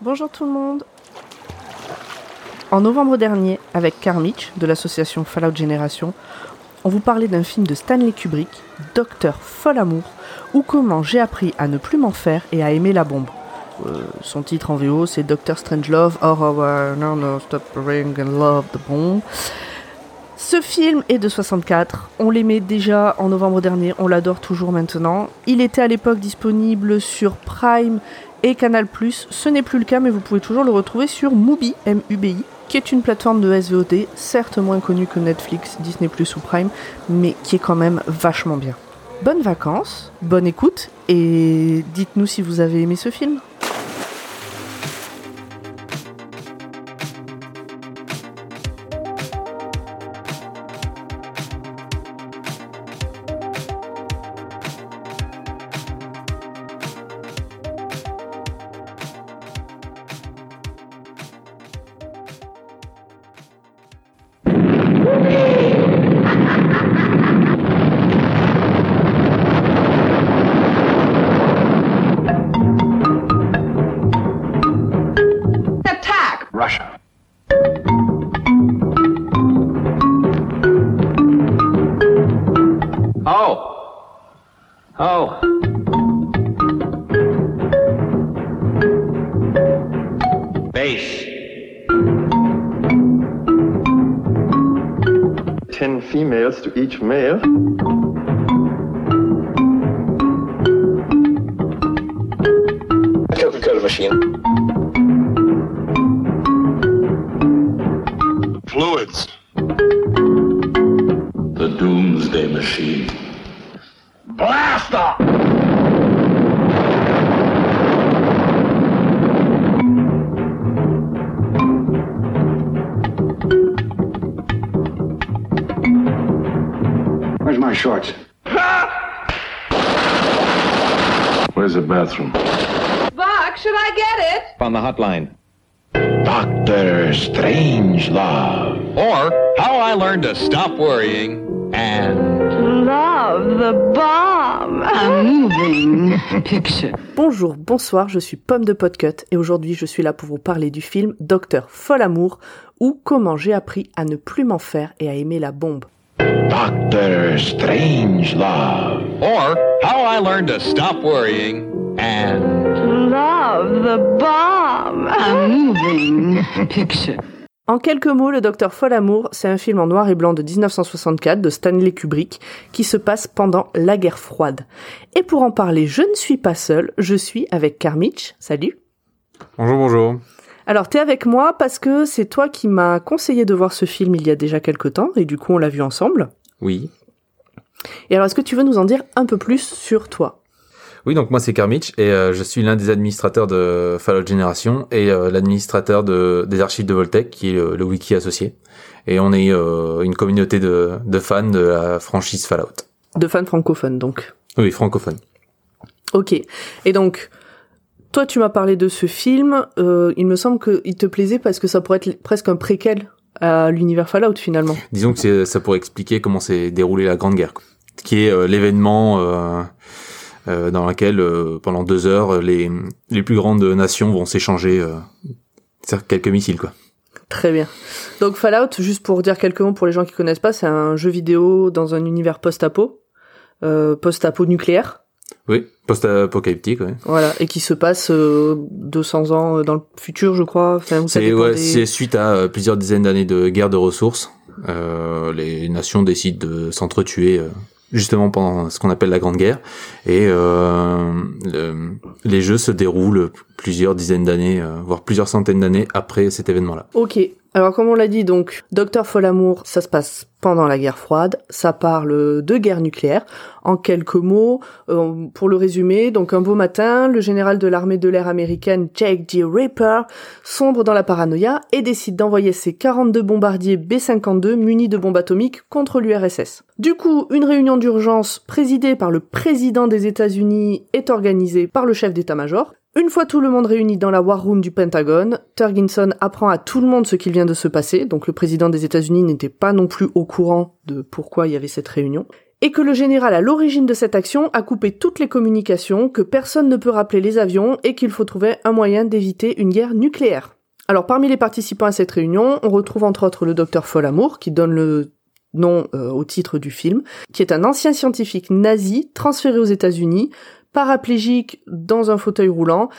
Bonjour tout le monde. En novembre dernier, avec Carmich de l'association Fallout Génération, on vous parlait d'un film de Stanley Kubrick, Docteur Folamour, ou comment j'ai appris à ne plus m'en faire et à aimer la bombe. Euh, son titre en VO c'est Doctor Strangelove or our no no stop ring and love the bomb. Ce film est de 64, on l'aimait déjà en novembre dernier, on l'adore toujours maintenant. Il était à l'époque disponible sur Prime et Canal+, ce n'est plus le cas mais vous pouvez toujours le retrouver sur Mubi, M-U-B-I, qui est une plateforme de SVOD, certes moins connue que Netflix, Disney+, ou Prime, mais qui est quand même vachement bien. Bonnes vacances, bonne écoute, et dites-nous si vous avez aimé ce film. Base. ten females to each male. Coca-Cola machine. Fluids. The Doomsday Machine. Blast shorts? Where's the bathroom? Buck, should I get it? On the hotline. Doctor Strangelove. Or How I Learned to Stop Worrying and Love the bomb. A moving picture. Bonjour, bonsoir, je suis Pomme de Podcut et aujourd'hui je suis là pour vous parler du film Docteur Folamour ou comment j'ai appris à ne plus m'en faire et à aimer la bombe. Doctor Strangelove. or How I Learned to Stop Worrying and Love the bomb. A moving picture. En quelques mots, Le Docteur Folamour, c'est un film en noir et blanc de 1964 de Stanley Kubrick qui se passe pendant la guerre froide. Et pour en parler, je ne suis pas seule, je suis avec Carmich. Salut. Bonjour, bonjour. Alors, t'es avec moi parce que c'est toi qui m'as conseillé de voir ce film il y a déjà quelques temps et du coup on l'a vu ensemble. Oui. Et alors, est-ce que tu veux nous en dire un peu plus sur toi? Oui, donc moi c'est Carmich et euh, je suis l'un des administrateurs de Fallout Generation et euh, l'administrateur de, des archives de Voltec, qui est le, le wiki associé. Et on est euh, une communauté de, de fans de la franchise Fallout. De fans francophones, donc. Oui, francophone. Ok. Et donc, toi, tu m'as parlé de ce film. euh, il me semble qu'il te plaisait parce que ça pourrait être presque un préquel à l'univers Fallout finalement. Disons que c'est- ça pourrait expliquer comment s'est déroulée la Grande Guerre, qui est euh, l'événement euh, euh, dans lequel euh, pendant deux heures les, les plus grandes nations vont s'échanger euh, quelques missiles. quoi. Très bien. Donc Fallout, juste pour dire quelques mots pour les gens qui connaissent pas, c'est un jeu vidéo dans un univers post-apo, euh, post-apo nucléaire, Oui, post-apocalyptique. Ouais. voilà, et qui se passe euh, 200 ans euh, dans le futur, je crois. Enfin, C'est ouais, des- suite à euh, plusieurs dizaines d'années de guerre de ressources, euh, les nations décident de s'entretuer euh, justement pendant ce qu'on appelle la Grande Guerre, et euh, le- les jeux se déroulent plusieurs dizaines d'années, voire plusieurs centaines d'années après cet événement-là. Ok. Alors comme on l'a dit, donc Docteur Folamour, ça se passe pendant la guerre froide. Ça parle de guerre nucléaire. En quelques mots, euh, pour le résumer, donc un beau matin, le général de l'armée de l'air américaine Jake G. Ripper sombre dans la paranoïa et décide d'envoyer ses 42 bombardiers B-52 munis de bombes atomiques contre l'URSS. Du coup, une réunion d'urgence présidée par le président des États-Unis est organisée par le chef d'état-major. Une fois tout le monde réuni dans la War Room du Pentagone, Turginson apprend à tout le monde ce qu'il vient de se passer, donc le président des États-Unis n'était pas non plus au courant de pourquoi il y avait cette réunion. et que le général à l'origine de cette action a coupé toutes les communications, que personne ne peut rappeler les avions et qu'il faut trouver un moyen d'éviter une guerre nucléaire. Alors parmi les participants à cette réunion, on retrouve entre autres le docteur Folamour qui donne le nom euh, au titre du film, qui est un ancien scientifique nazi transféré aux États-Unis, paraplégique dans un fauteuil roulant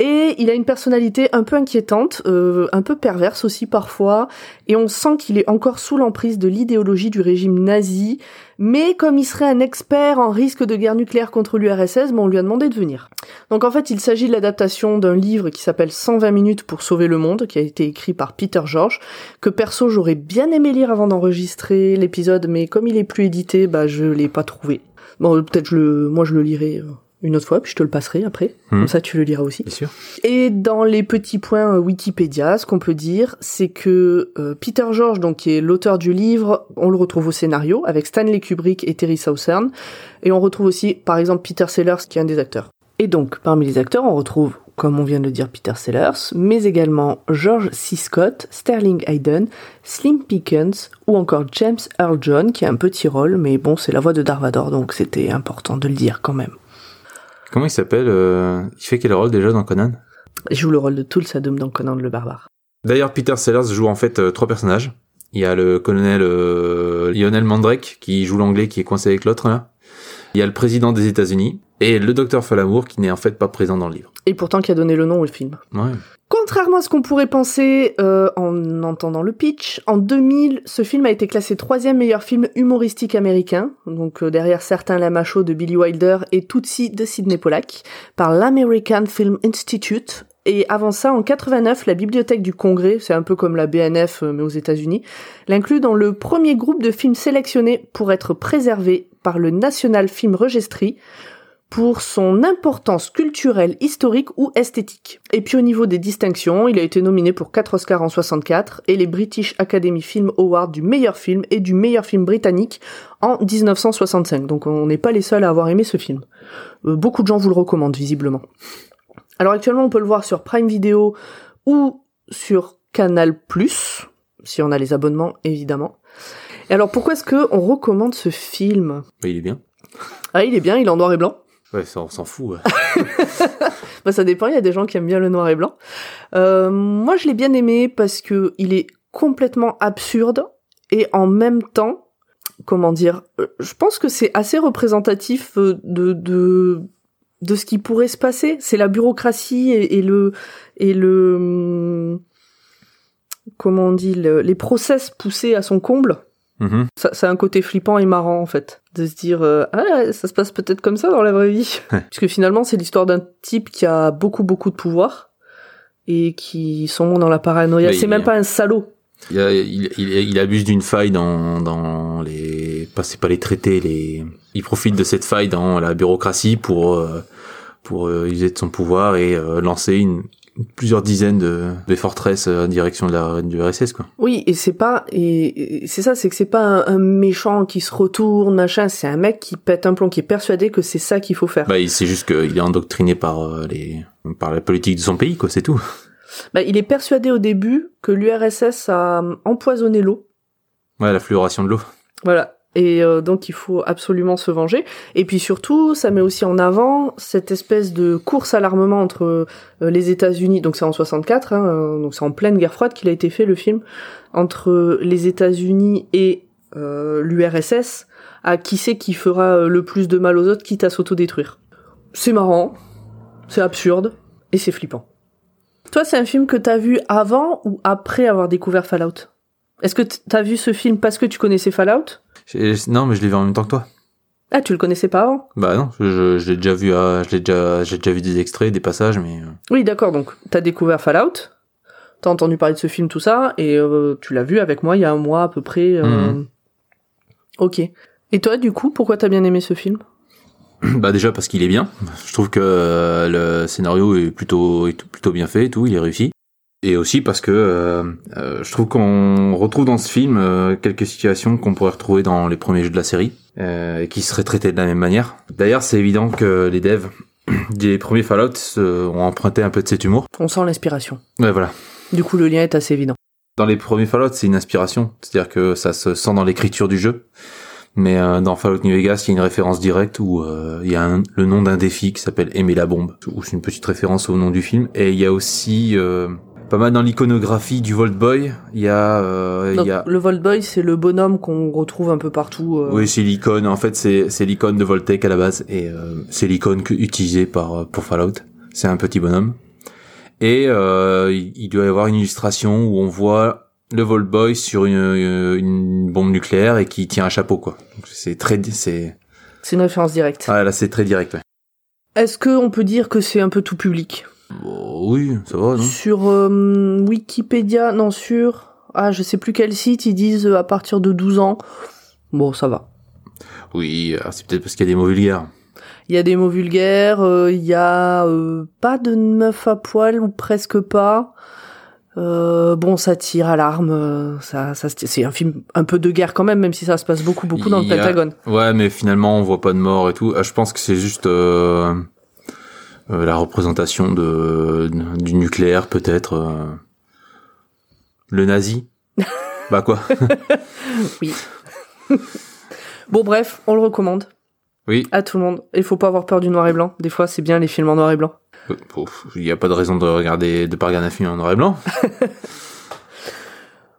et il a une personnalité un peu inquiétante, euh, un peu perverse aussi parfois, et on sent qu'il est encore sous l'emprise de l'idéologie du régime nazi, mais comme il serait un expert en risque de guerre nucléaire contre l'URSS, on lui a demandé de venir. Donc en fait, il s'agit de l'adaptation d'un livre qui s'appelle 120 minutes pour sauver le monde, qui a été écrit par Peter George, que perso j'aurais bien aimé lire avant d'enregistrer l'épisode, mais comme il est plus édité, bah je l'ai pas trouvé. Bon, peut-être je moi je le lirai euh, une autre fois, puis je te le passerai après. Hmm. Comme ça, tu le liras aussi. Bien sûr. Et dans les petits points euh, Wikipédia, ce qu'on peut dire, c'est que euh, Peter George, donc qui est l'auteur du livre, on le retrouve au scénario avec Stanley Kubrick et Terry Southern, et on retrouve aussi, par exemple, Peter Sellers, qui est un des acteurs. Et donc, parmi les acteurs, on retrouve, comme on vient de le dire, Peter Sellers, mais également George C. Scott, Sterling Hayden, Slim Pickens, ou encore James Earl John, qui a un petit rôle, mais bon, c'est la voix de Darvador, donc c'était important de le dire quand même. Comment il s'appelle euh, Il fait quel rôle déjà dans Conan? Il joue le rôle de Tulsadum dans Conan le Barbare. D'ailleurs, Peter Sellers joue en fait euh, trois personnages. Il y a le colonel euh, Lionel Mandrake qui joue l'anglais qui est coincé avec l'autre là. Il y a le président des États-Unis et le docteur Falamour qui n'est en fait pas présent dans le livre. Et pourtant qui a donné le nom au film. Ouais. Contrairement à ce qu'on pourrait penser euh, en entendant le pitch, en 2000, ce film a été classé troisième meilleur film humoristique américain, donc euh, derrière certains La Macho de Billy Wilder et Tootsie de Sidney Pollack, par l'American Film Institute. Et avant ça, en 89, la Bibliothèque du Congrès, c'est un peu comme la BNF euh, mais aux États-Unis, l'inclut dans le premier groupe de films sélectionnés pour être préservés par le National Film Registry pour son importance culturelle, historique ou esthétique. Et puis au niveau des distinctions, il a été nominé pour 4 Oscars en 64 et les British Academy Film Awards du meilleur film et du meilleur film britannique en 1965. Donc on n'est pas les seuls à avoir aimé ce film. Euh, beaucoup de gens vous le recommandent visiblement. Alors actuellement on peut le voir sur Prime Video ou sur Canal+, si on a les abonnements évidemment. Et alors pourquoi est-ce que on recommande ce film? Bah, il est bien. Ah il est bien, il est en noir et blanc. Ouais, ça, on s'en fout. ouais. Bah, ça dépend, il y a des gens qui aiment bien le noir et blanc. Euh, moi, je l'ai bien aimé parce que il est complètement absurde et en même temps, comment dire, euh, je pense que c'est assez représentatif euh, de, de de ce qui pourrait se passer. C'est la bureaucratie et, le et le hum, comment on dit le- les process poussés à son comble. Mhm. Ça, ça a un côté flippant et marrant en fait, de se dire euh, ah ça se passe peut-être comme ça dans la vraie vie, puisque finalement c'est l'histoire d'un type qui a beaucoup beaucoup de pouvoir et qui sont dans la paranoïa. C'est même pas un salaud. Il, il, il abuse d'une faille dans, dans les, pas c'est pas les traités, les, il profite de cette faille dans la bureaucratie pour euh, pour euh, user de son pouvoir et euh, lancer une plusieurs dizaines de, de forteresses euh, en direction de la du RSS quoi. Oui, et c'est pas et, et c'est ça, c'est que c'est pas un, un méchant qui se retourne machin. C'est un mec qui pète un plomb, qui est persuadé que c'est ça qu'il faut faire. Bah, il- c'est juste qu'il est endoctriné par euh, les par la politique de son pays quoi, c'est tout. Bah, il est persuadé au début que l'URSS a hum, empoisonné l'eau. Ouais, la fluoration de l'eau. Voilà. Et euh, donc il faut absolument se venger. Et puis surtout, ça met aussi en avant cette espèce de course à l'armement entre euh, les États-Unis. Donc c'est en 64, hein, euh, donc c'est en pleine guerre froide qu'il a été fait le film entre les États-Unis et euh, l'URSS. À qui c'est qui fera euh, le plus de mal aux autres, quitte à s'autodétruire. C'est marrant, c'est absurde et c'est flippant. Toi, c'est un film que t'as vu avant ou après avoir découvert Fallout? Est-ce que t'as vu ce film parce que tu connaissais Fallout? Non, mais je l'ai vu en même temps que toi. ah, tu le connaissais pas avant? Bah non, je, l'ai déjà vu, à, je l'ai déjà, j'ai déjà vu des extraits, des passages, mais euh, Oui, d'accord, donc t'as découvert Fallout, t'as entendu parler de ce film, tout ça, et euh, tu l'as vu avec moi il y a un mois à peu près. euh, Mhm. Ok. Et toi, du coup, pourquoi t'as bien aimé ce film? Bah déjà parce qu'il est bien. Je trouve que le scénario est plutôt est plutôt bien fait et tout, il est réussi. Et aussi parce que euh, euh, je trouve qu'on retrouve dans ce film euh, quelques situations qu'on pourrait retrouver dans les premiers jeux de la série euh, et qui seraient traitées de la même manière. D'ailleurs, c'est évident que les devs des premiers Fallout ont emprunté un peu de cet humour. On sent l'inspiration. Ouais, voilà. Du coup, le lien est assez évident. Dans les premiers Fallout, c'est une inspiration, c'est-à-dire que ça se sent dans l'écriture du jeu. Mais euh, dans Fallout New Vegas, il y a une référence directe où euh, il y a un- le nom d'un défi qui s'appelle Aimer la bombe, où c'est une petite référence au nom du film. Et il y a aussi euh, pas mal dans l'iconographie du Volt Boy. Il y a, euh, il Donc, y a le Volt Boy, c'est le bonhomme qu'on retrouve un peu partout. euh, oui, c'est l'icône. En fait, c'est c'est l'icône de Voltec à la base, et euh, c'est l'icône utilisée par euh, pour Fallout. C'est un petit bonhomme. Et euh, il il doit y avoir une illustration où on voit le Volt Boy sur une, une bombe nucléaire et qui tient un chapeau, quoi. C'est très, c'est C'est une référence directe. ah là, c'est très direct. Ouais. Est-ce que on peut dire que c'est un peu tout public? Bon, oui, ça va, non? Sur euh, Wikipédia, non, sur... Ah, je sais plus quel site, ils disent euh, à partir de 12 ans. Bon, ça va. Oui, alors c'est peut-être parce qu'il y a des mots vulgaires. Il y a des mots vulgaires, euh, il y a euh, pas de meuf à poil ou presque pas. Euh, bon, ça tire à l'arme, euh, ça, ça, c'est un film un peu de guerre quand même, même si ça se passe beaucoup, beaucoup dans le Pentagone. Ouais, mais finalement, on voit pas de mort et tout. Ah, Je pense que c'est juste euh, la représentation de du nucléaire, peut-être. euh, le nazi. bah quoi Oui. bon, bref, on le recommande Oui. à tout le monde. Il faut pas avoir peur du noir et blanc. Des fois, c'est bien les films en noir et blanc. Euh, Il y a pas de raison de regarder, de pas regarder un film en noir et blanc.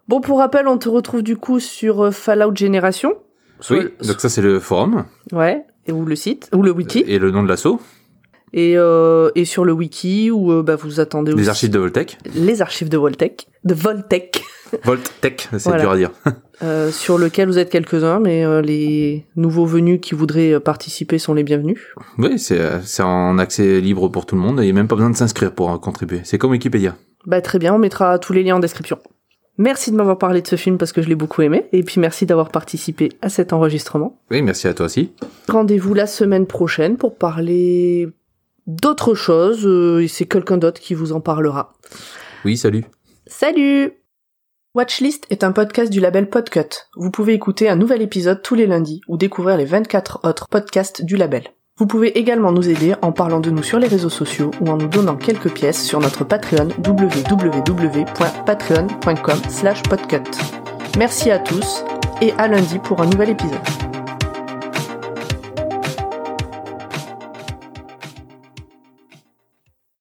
Bon, pour rappel, on te retrouve du coup sur Fallout Génération. Oui. le- Donc ça, c'est le forum Ouais, et ou le site, ou le wiki. et le nom de l'assaut. Et, euh, et sur le wiki, où euh, bah, vous attendez aussi Les archives de Voltec. les archives de Voltec, de Voltec, Voltec, c'est Voilà. dur à dire. euh, sur lequel vous êtes quelques-uns, mais euh, les nouveaux venus qui voudraient euh, participer sont les bienvenus. oui, c'est euh, c'est en accès libre pour tout le monde. Il y a même pas besoin de s'inscrire pour contribuer. C'est comme Wikipédia. Bah très bien, on mettra tous les liens en description. Merci de m'avoir parlé de ce film parce que je l'ai beaucoup aimé, et puis merci d'avoir participé à cet enregistrement. Oui, merci à toi aussi. Rendez-vous la semaine prochaine pour parler d'autres choses, euh, et c'est quelqu'un d'autre qui vous en parlera. Oui, salut. Salut Watchlist est un podcast du label Podcut. Vous pouvez écouter un nouvel épisode tous les lundis ou découvrir les 24 autres podcasts du label. Vous pouvez également nous aider en parlant de nous sur les réseaux sociaux ou en nous donnant quelques pièces sur notre Patreon www.patreon.com slash podcut. Merci à tous et à lundi pour un nouvel épisode.